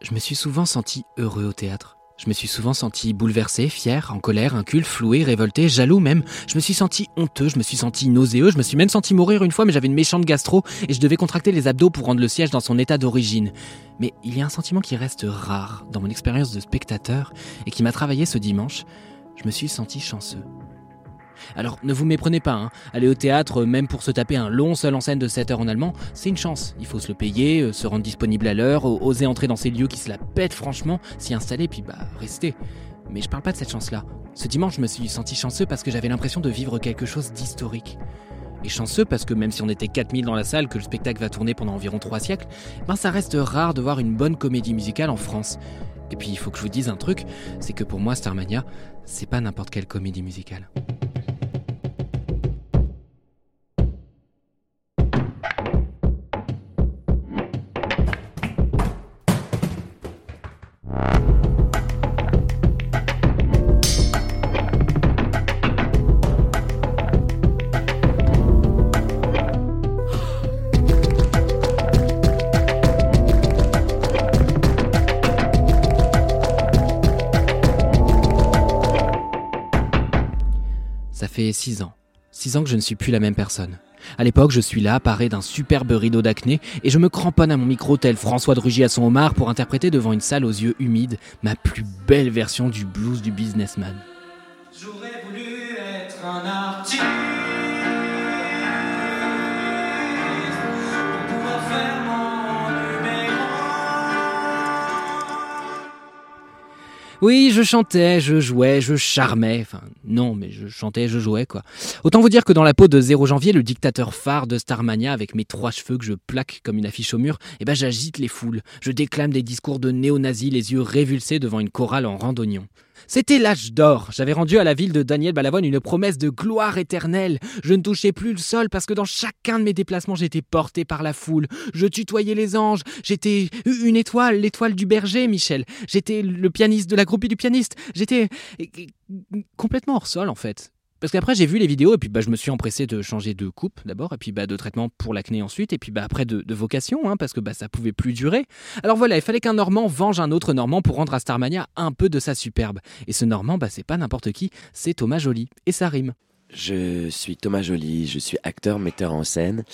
Je me suis souvent senti heureux au théâtre. Je me suis souvent senti bouleversé, fier, en colère, inculte, floué, révolté, jaloux même. Je me suis senti honteux, je me suis senti nauséeux, je me suis même senti mourir une fois, mais j'avais une méchante gastro et je devais contracter les abdos pour rendre le siège dans son état d'origine. Mais il y a un sentiment qui reste rare dans mon expérience de spectateur et qui m'a travaillé ce dimanche. Je me suis senti chanceux. Alors ne vous méprenez pas, hein. aller au théâtre, même pour se taper un long seul en scène de 7 heures en allemand, c'est une chance. Il faut se le payer, euh, se rendre disponible à l'heure, oser entrer dans ces lieux qui se la pètent franchement, s'y installer, puis bah rester. Mais je parle pas de cette chance-là. Ce dimanche, je me suis senti chanceux parce que j'avais l'impression de vivre quelque chose d'historique. Et chanceux parce que même si on était 4000 dans la salle, que le spectacle va tourner pendant environ 3 siècles, ben ça reste rare de voir une bonne comédie musicale en France. Et puis il faut que je vous dise un truc, c'est que pour moi Starmania, c'est pas n'importe quelle comédie musicale. 6 ans. 6 ans que je ne suis plus la même personne. À l'époque, je suis là, paré d'un superbe rideau d'acné, et je me cramponne à mon micro tel François de à son homard pour interpréter devant une salle aux yeux humides ma plus belle version du blues du businessman. J'aurais voulu être un artiste Oui, je chantais, je jouais, je charmais. Enfin, non, mais je chantais, je jouais, quoi. Autant vous dire que dans la peau de 0 janvier, le dictateur phare de Starmania, avec mes trois cheveux que je plaque comme une affiche au mur, eh ben j'agite les foules. Je déclame des discours de néo-nazis, les yeux révulsés devant une chorale en randonnion. C'était l'âge d'or. J'avais rendu à la ville de Daniel Balavoine une promesse de gloire éternelle. Je ne touchais plus le sol parce que dans chacun de mes déplacements, j'étais porté par la foule. Je tutoyais les anges. J'étais une étoile, l'étoile du berger, Michel. J'étais le pianiste de la groupie du pianiste. J'étais complètement hors sol, en fait. Parce qu'après, j'ai vu les vidéos et puis bah, je me suis empressé de changer de coupe d'abord, et puis bah, de traitement pour l'acné ensuite, et puis bah, après de, vocation, hein, parce que bah, ça pouvait plus durer. Alors voilà, il fallait qu'un Normand venge un autre Normand pour rendre à Starmania un peu de sa superbe. Et ce Normand, bah, c'est pas n'importe qui, c'est Thomas Joly. Et ça rime. Je suis Thomas Joly, je suis acteur, metteur en scène,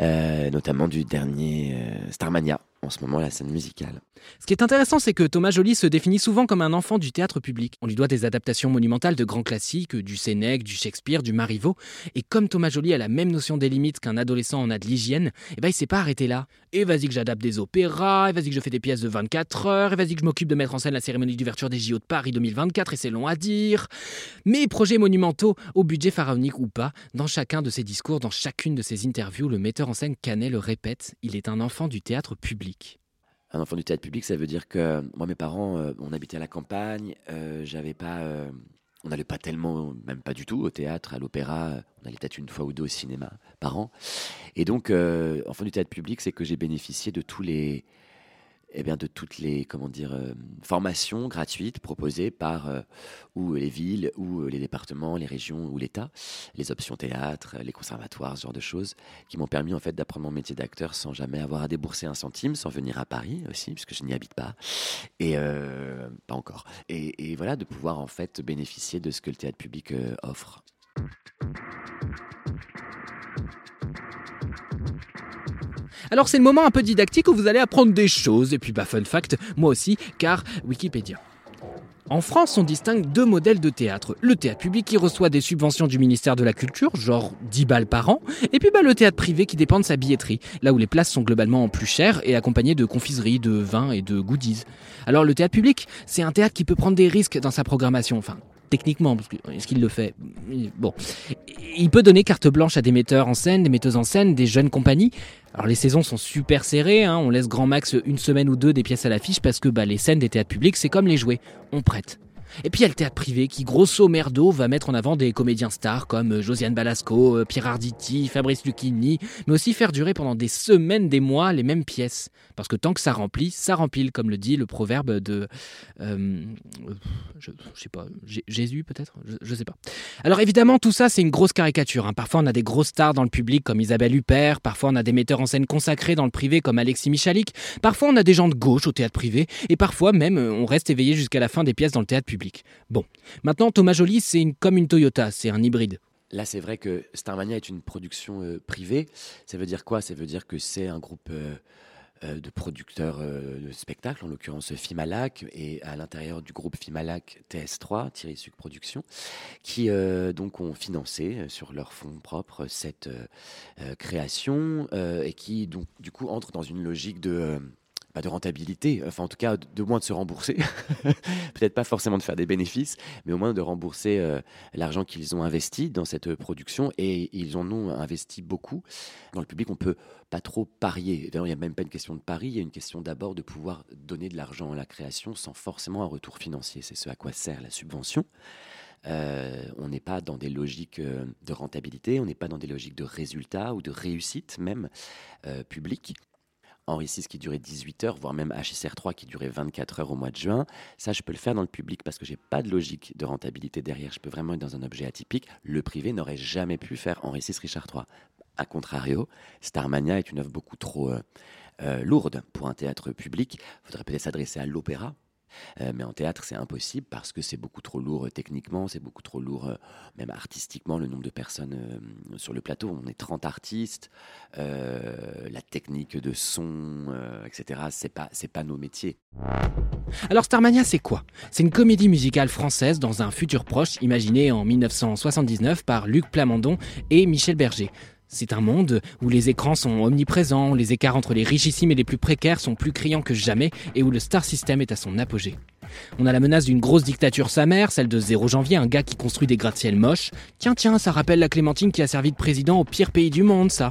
euh, notamment du dernier euh, Starmania, en ce moment la scène musicale. Ce qui est intéressant, c'est que Thomas Joly se définit souvent comme un enfant du théâtre public. On lui doit des adaptations monumentales de grands classiques, du Sénèque, du Shakespeare, du Marivaux. Et comme Thomas Joly a la même notion des limites qu'un adolescent en a de l'hygiène, eh ben il s'est pas arrêté là. Et vas-y que j'adapte des opéras, et vas-y que je fais des pièces de 24 heures, et vas-y que je m'occupe de mettre en scène la cérémonie d'ouverture des JO de Paris 2024, et c'est long à dire. Mes projets monumentaux, au budget pharaonique ou pas, dans chacun de ses discours, dans chacune de ses interviews, le metteur en scène Canet le répète, il est un enfant du théâtre public. Un enfant du théâtre public, ça veut dire que moi, mes parents, euh, on habitait à la campagne, euh, pas, euh, on n'allait pas tellement, même pas du tout au théâtre, à l'opéra, euh, on allait peut-être une fois ou deux au cinéma par an. Et donc, euh, enfant du théâtre public, c'est que j'ai bénéficié de tous les, eh bien, de toutes les, comment dire, euh, formations gratuites proposées par euh, ou les villes, ou euh, les départements, les régions, ou l'État, les options théâtre, les conservatoires, ce genre de choses, qui m'ont permis en fait d'apprendre mon métier d'acteur sans jamais avoir à débourser un centime, sans venir à Paris aussi, puisque je n'y habite pas, et pas encore. Et, et voilà, de pouvoir en fait bénéficier de ce que le théâtre public offre. Alors c'est le moment un peu didactique où vous allez apprendre des choses, et puis bah fun fact, moi aussi, car Wikipédia. En France, on distingue deux modèles de théâtre. Le théâtre public qui reçoit des subventions du ministère de la Culture, genre 10 balles par an, et puis bah, le théâtre privé qui dépend de sa billetterie, là où les places sont globalement plus chères et accompagnées de confiseries, de vins et de goodies. Alors le théâtre public, c'est un théâtre qui peut prendre des risques dans sa programmation, enfin techniquement, parce que est-ce qu'il le fait? Bon, il peut donner carte blanche à des metteurs en scène, des metteuses en scène, des jeunes compagnies. Alors les saisons sont super serrées, hein, on laisse grand max une semaine ou deux des pièces à l'affiche parce que bah, les scènes des théâtres publics, c'est comme les jouets, on prête. Et puis il y a le théâtre privé qui, grosso merdo, va mettre en avant des comédiens stars comme euh, Josiane Balasco, euh, Pierre Arditi, Fabrice Lucchini, mais aussi faire durer pendant des semaines, des mois les mêmes pièces. Parce que tant que ça remplit, ça remplit, comme le dit le proverbe de. Euh, je, sais pas, Jésus peut-être? Je, sais pas. Alors évidemment, tout ça, c'est une grosse caricature. Hein. Parfois, on a des grosses stars dans le public comme Isabelle Huppert, parfois, on a des metteurs en scène consacrés dans le privé comme Alexis Michalik, parfois, on a des gens de gauche au théâtre privé, et parfois même, on reste éveillé jusqu'à la fin des pièces dans le théâtre public. Bon, maintenant Thomas Joly, c'est comme une Toyota, c'est un hybride. Là, c'est vrai que Starmania est une production euh, privée. Ça veut dire quoi? Ça veut dire que c'est un groupe euh, euh, de producteurs de spectacles, en l'occurrence Fimalac, et à l'intérieur du groupe Fimalac TS3, Thierry Suc Productions, qui donc ont financé sur leurs fonds propres cette création et qui donc du coup entrent dans une logique de de rentabilité, enfin en tout cas de moins de se rembourser, peut-être pas forcément de faire des bénéfices, mais au moins de rembourser euh, l'argent qu'ils ont investi dans cette production et ils en ont investi beaucoup. Dans le public, on peut pas trop parier. D'ailleurs, il n'y a même pas une question de pari, il y a une question d'abord de pouvoir donner de l'argent à la création sans forcément un retour financier. C'est ce à quoi sert la subvention. Euh, on n'est pas dans des logiques euh, de rentabilité, on n'est pas dans des logiques de résultats ou de réussite même euh, publique. Henri VI qui durait 18 heures, voire même HSR3 qui durait 24 heures au mois de juin. Ça, je peux le faire dans le public parce que j'ai pas de logique de rentabilité derrière. Je peux vraiment être dans un objet atypique. Le privé n'aurait jamais pu faire Henri VI, Richard III. A contrario, Starmania est une œuvre beaucoup trop euh, euh, lourde pour un théâtre public. Il faudrait peut-être s'adresser à l'opéra euh, mais en théâtre, c'est impossible parce que c'est beaucoup trop lourd euh, techniquement, c'est beaucoup trop lourd euh, même artistiquement, le nombre de personnes sur le plateau. On est 30 artistes, la technique de son, etc., c'est pas, c'est pas nos métiers. Alors Starmania, c'est quoi? C'est une comédie musicale française dans un futur proche imaginé en 1979 par Luc Plamondon et Michel Berger. C'est un monde où les écrans sont omniprésents, les écarts entre les richissimes et les plus précaires sont plus criants que jamais et où le star system est à son apogée. On a la menace d'une grosse dictature sa mère, celle de 0 janvier, un gars qui construit des gratte-ciel moches. Tiens, tiens, ça rappelle la Clémentine qui a servi de président au pire pays du monde, ça.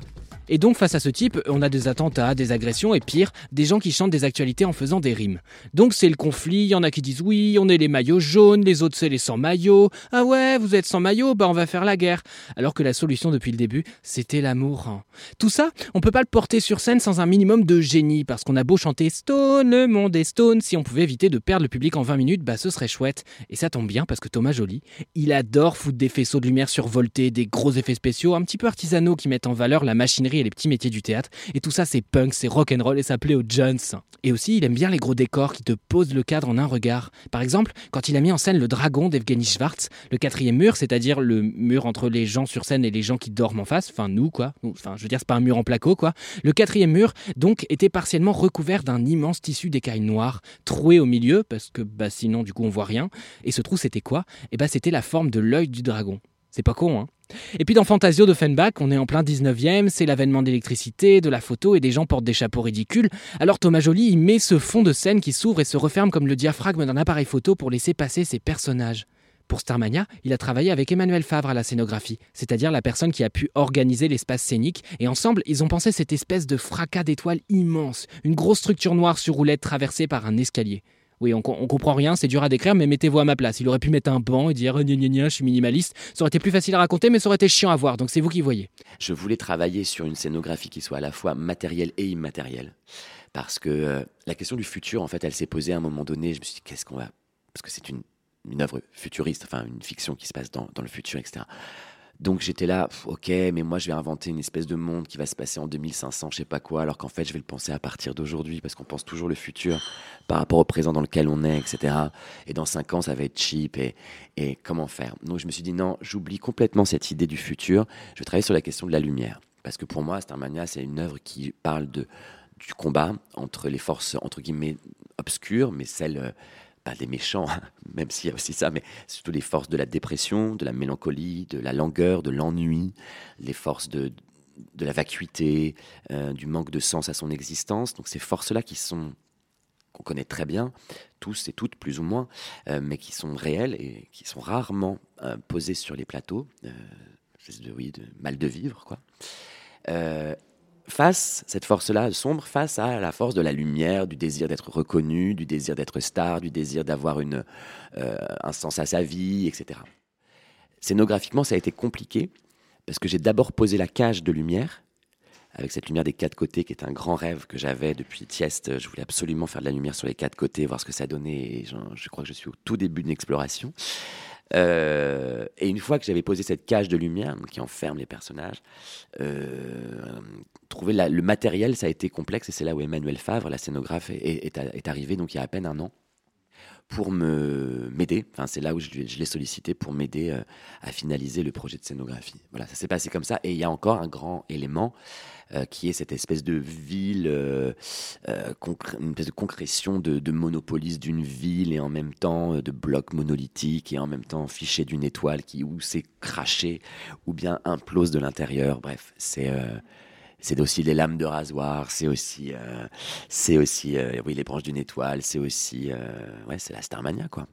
Et donc face à ce type, on a des attentats, des agressions et pire, des gens qui chantent des actualités en faisant des rimes. Donc c'est le conflit, il y en a qui disent oui, on est les maillots jaunes, les autres c'est les sans maillots. Ah ouais, vous êtes sans maillot, bah on va faire la guerre. Alors que la solution depuis le début, c'était l'amour. Hein. Tout ça, on peut pas le porter sur scène sans un minimum de génie parce qu'on a beau chanter Stone, le monde est Stone, si on pouvait éviter de perdre le public en 20 minutes, bah ce serait chouette. Et ça tombe bien parce que Thomas Joly, il adore foutre des faisceaux de lumière survoltés, des gros effets spéciaux un petit peu artisanaux qui mettent en valeur la machinerie et les petits métiers du théâtre. Et tout ça, c'est punk, c'est rock and roll et ça plaît aux Jones. Et aussi, il aime bien les gros décors qui te posent le cadre en un regard. Par exemple, quand il a mis en scène le dragon d'Evgeny Schwartz, le quatrième mur, c'est-à-dire le mur entre les gens sur scène et les gens qui dorment en face, enfin nous quoi, enfin je veux dire c'est pas un mur en placo quoi. Le quatrième mur donc était partiellement recouvert d'un immense tissu d'écailles noires, troué au milieu parce que bah sinon du coup on voit rien. Et ce trou c'était quoi? Et eh bah c'était la forme de l'œil du dragon. C'est pas con hein et puis dans Fantasio de Fenbach, on est en plein 19e, c'est l'avènement d'électricité, de la photo et des gens portent des chapeaux ridicules. Alors Thomas Joly, il met ce fond de scène qui s'ouvre et se referme comme le diaphragme d'un appareil photo pour laisser passer ses personnages. Pour Starmania, il a travaillé avec Emmanuel Favre à la scénographie, c'est-à-dire la personne qui a pu organiser l'espace scénique, et ensemble, ils ont pensé cette espèce de fracas d'étoiles immense, une grosse structure noire sur roulette traversée par un escalier. Oui, on, comprend rien, c'est dur à décrire, mais mettez-vous à ma place. Il aurait pu mettre un banc et dire gna gna gna, je suis minimaliste. Ça aurait été plus facile à raconter, mais ça aurait été chiant à voir. Donc c'est vous qui voyez. Je voulais travailler sur une scénographie qui soit à la fois matérielle et immatérielle. Parce que euh, la question du futur, en fait, elle s'est posée à un moment donné. Je me suis dit, qu'est-ce qu'on va. Parce que c'est une, une œuvre futuriste, enfin une fiction qui se passe dans, dans le futur, etc. Donc j'étais là, ok, mais moi je vais inventer une espèce de monde qui va se passer en 2500, je sais pas quoi, alors qu'en fait je vais le penser à partir d'aujourd'hui, parce qu'on pense toujours le futur par rapport au présent dans lequel on est, etc. Et dans 5 ans, ça va être cheap, et, comment faire? Donc je me suis dit, non, j'oublie complètement cette idée du futur, je vais travailler sur la question de la lumière. Parce que pour moi, Starmania, c'est une œuvre qui parle du combat entre les forces, entre guillemets, obscures, mais celles pas des méchants, hein, même s'il y a aussi ça, mais surtout les forces de la dépression, de la mélancolie, de la langueur, de l'ennui, les forces de, de la vacuité, euh, du manque de sens à son existence. Donc ces forces-là qui sont qu'on connaît très bien, tous et toutes plus ou moins, euh, mais qui sont réels et qui sont rarement euh, posés sur les plateaux. De, oui, de mal de vivre, quoi. Face, cette force-là sombre, face à la force de la lumière, du désir d'être reconnu, du désir d'être star, du désir d'avoir une, euh, un sens à sa vie, etc. Scénographiquement, ça a été compliqué parce que j'ai d'abord posé la cage de lumière avec cette lumière des quatre côtés qui est un grand rêve que j'avais depuis Tieste. Je voulais absolument faire de la lumière sur les quatre côtés, voir ce que ça donnait. Je crois que je suis au tout début d'une exploration. Euh, et une fois que j'avais posé cette cage de lumière qui enferme les personnages, euh, trouver le matériel, ça a été complexe. Et c'est là où Emmanuel Favre, la scénographe, est, est, est arrivé, donc il y a à peine un an, pour me m'aider. Enfin, c'est là où je, l'ai sollicité pour m'aider euh, à finaliser le projet de scénographie. Voilà, ça s'est passé comme ça. Et il y a encore un grand élément euh, qui est cette espèce de ville, euh, une espèce de concrétion de, de d'une ville et en même temps de blocs monolithiques et en même temps fiché d'une étoile qui ou s'est craché ou bien implose de l'intérieur. Bref, c'est c'est aussi les lames de rasoir, c'est aussi, euh, c'est aussi, euh, oui, les branches d'une étoile, c'est aussi, euh, ouais, c'est la Starmania, quoi.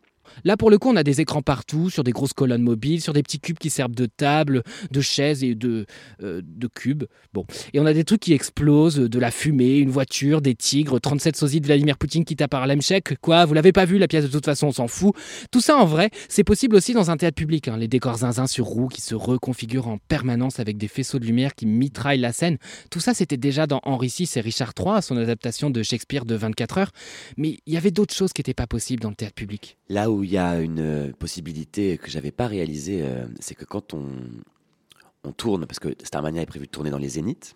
Là, pour le coup, on a des écrans partout, sur des grosses colonnes mobiles, sur des petits cubes qui servent de table, de chaises et de, euh, de cubes. Bon. Et on a des trucs qui explosent, de la fumée, une voiture, des tigres, 37 sosies de Vladimir Poutine qui tape par Lemchek. Quoi, vous l'avez pas vu, la pièce de toute façon, on s'en fout. Tout ça, en vrai, c'est possible aussi dans un théâtre public. hein. Les décors zinzin sur roues qui se reconfigurent en permanence avec des faisceaux de lumière qui mitraillent la scène. Tout ça, c'était déjà dans Henri VI et Richard III, son adaptation de Shakespeare de 24 heures. Mais il y avait d'autres choses qui n'étaient pas possibles dans le théâtre public. Là où il y a une euh, possibilité que j'avais pas réalisée, euh, c'est que quand on, on tourne, parce que Starmania est prévu de tourner dans les Zéniths,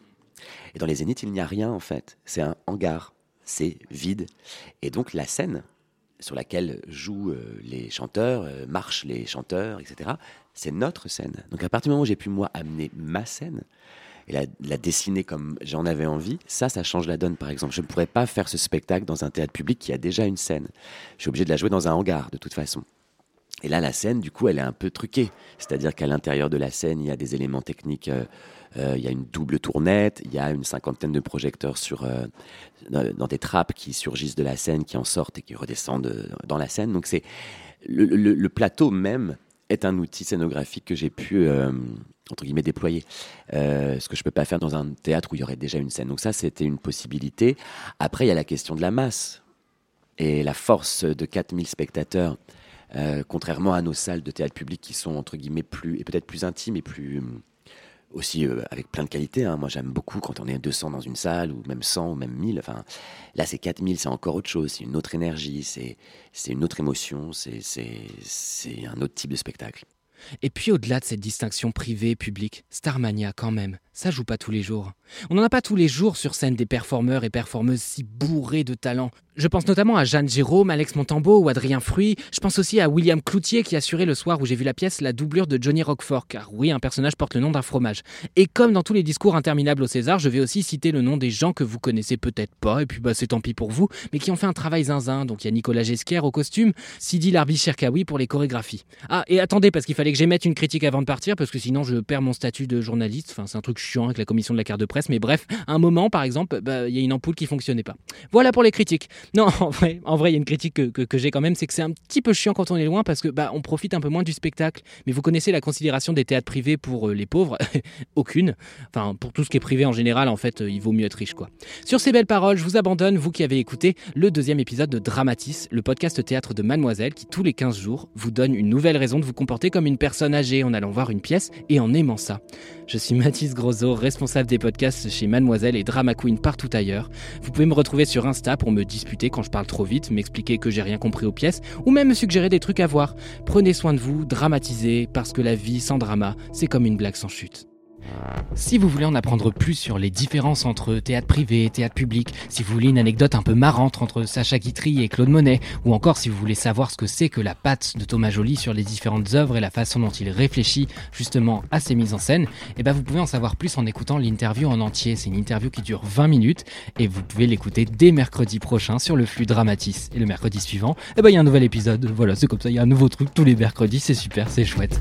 et dans les Zéniths, il n'y a rien en fait. C'est un hangar, c'est vide. Et donc la scène sur laquelle jouent euh, les chanteurs, marchent les chanteurs, etc., c'est notre scène. Donc à partir du moment où j'ai pu moi amener ma scène, et la, la dessiner comme j'en avais envie, ça, ça change la donne, par exemple. Je ne pourrais pas faire ce spectacle dans un théâtre public qui a déjà une scène. Je suis obligé de la jouer dans un hangar, de toute façon. Et là, la scène, du coup, elle est un peu truquée. C'est-à-dire qu'à l'intérieur de la scène, il y a des éléments techniques. euh, euh, il y a une double tournette, il y a une cinquantaine de projecteurs sur, euh, dans, des trappes qui surgissent de la scène, qui en sortent et qui redescendent dans la scène. Donc c'est le plateau même est un outil scénographique que j'ai pu euh, entre guillemets déployer, euh, ce que je peux pas faire dans un théâtre où il y aurait déjà une scène. Donc ça, c'était une possibilité. Après, il y a la question de la masse et la force de 4000 spectateurs. Euh, contrairement à nos salles de théâtre public qui sont entre guillemets plus et peut-être plus intimes et plus aussi euh, avec plein de qualités. hein. Moi, j'aime beaucoup quand on est 200 dans une salle ou même 100 ou même 1000. Enfin, là, c'est 4000, c'est encore autre chose. C'est une autre énergie, c'est une autre émotion, c'est un autre type de spectacle. Et puis au-delà de cette distinction privée-publique, Starmania quand même, ça joue pas tous les jours. On n'en a pas tous les jours sur scène des performeurs et performeuses si bourrés de talent. Je pense notamment à Jeanne Jérôme, Alex Montambeau ou Adrien Fruy. Je pense aussi à William Cloutier qui assurait le soir où j'ai vu la pièce la doublure de Johnny Roquefort, car oui, un personnage porte le nom d'un fromage. Et comme dans tous les discours interminables au César, je vais aussi citer le nom des gens que vous connaissez peut-être pas, et puis bah c'est tant pis pour vous, mais qui ont fait un travail zinzin. Donc il y a Nicolas Gesquière au costume, Sidi Larbi Cherkaoui pour les chorégraphies. Ah, et attendez, parce qu'il fallait que j'émette une critique avant de partir, parce que sinon je perds mon statut de journaliste. Enfin, c'est un truc chiant avec la commission de la carte de presse, mais bref, à un moment, par exemple, bah, il y a une ampoule qui fonctionnait pas. Voilà pour les critiques. Non, en vrai, en vrai, il y a une critique que, que- j'ai quand même, c'est que c'est un petit peu chiant quand on est loin, parce que bah, on profite un peu moins du spectacle. Mais vous connaissez la considération des théâtres privés pour euh, les pauvres? Aucune. Enfin, pour tout ce qui est privé en général, en fait, euh, il vaut mieux être riche, quoi. Sur ces belles paroles, je vous abandonne, vous qui avez écouté le deuxième épisode de Dramatis, le podcast théâtre de Mademoiselle, qui tous les 15 jours vous donne une nouvelle raison de vous comporter comme une personne âgée en allant voir une pièce et en aimant ça. Je suis Mathis Responsable des podcasts chez Mademoiselle et Drama Queen partout ailleurs. Vous pouvez me retrouver sur Insta pour me disputer quand je parle trop vite, m'expliquer que j'ai rien compris aux pièces, ou même me suggérer des trucs à voir. Prenez soin de vous, dramatisez, parce que la vie sans drama, c'est comme une blague sans chute. Si vous voulez en apprendre plus sur les différences entre théâtre privé et théâtre public, si vous voulez une anecdote un peu marrante entre Sacha Guitry et Claude Monet, ou encore si vous voulez savoir ce que c'est que la patte de Thomas Joly sur les différentes œuvres et la façon dont il réfléchit justement à ses mises en scène, eh ben vous pouvez en savoir plus en écoutant l'interview en entier. C'est une interview qui dure 20 minutes et vous pouvez l'écouter dès mercredi prochain sur le flux Dramatis. Et le mercredi suivant, eh ben il y a un nouvel épisode. Voilà, c'est comme ça, il y a un nouveau truc tous les mercredis, c'est super, c'est chouette.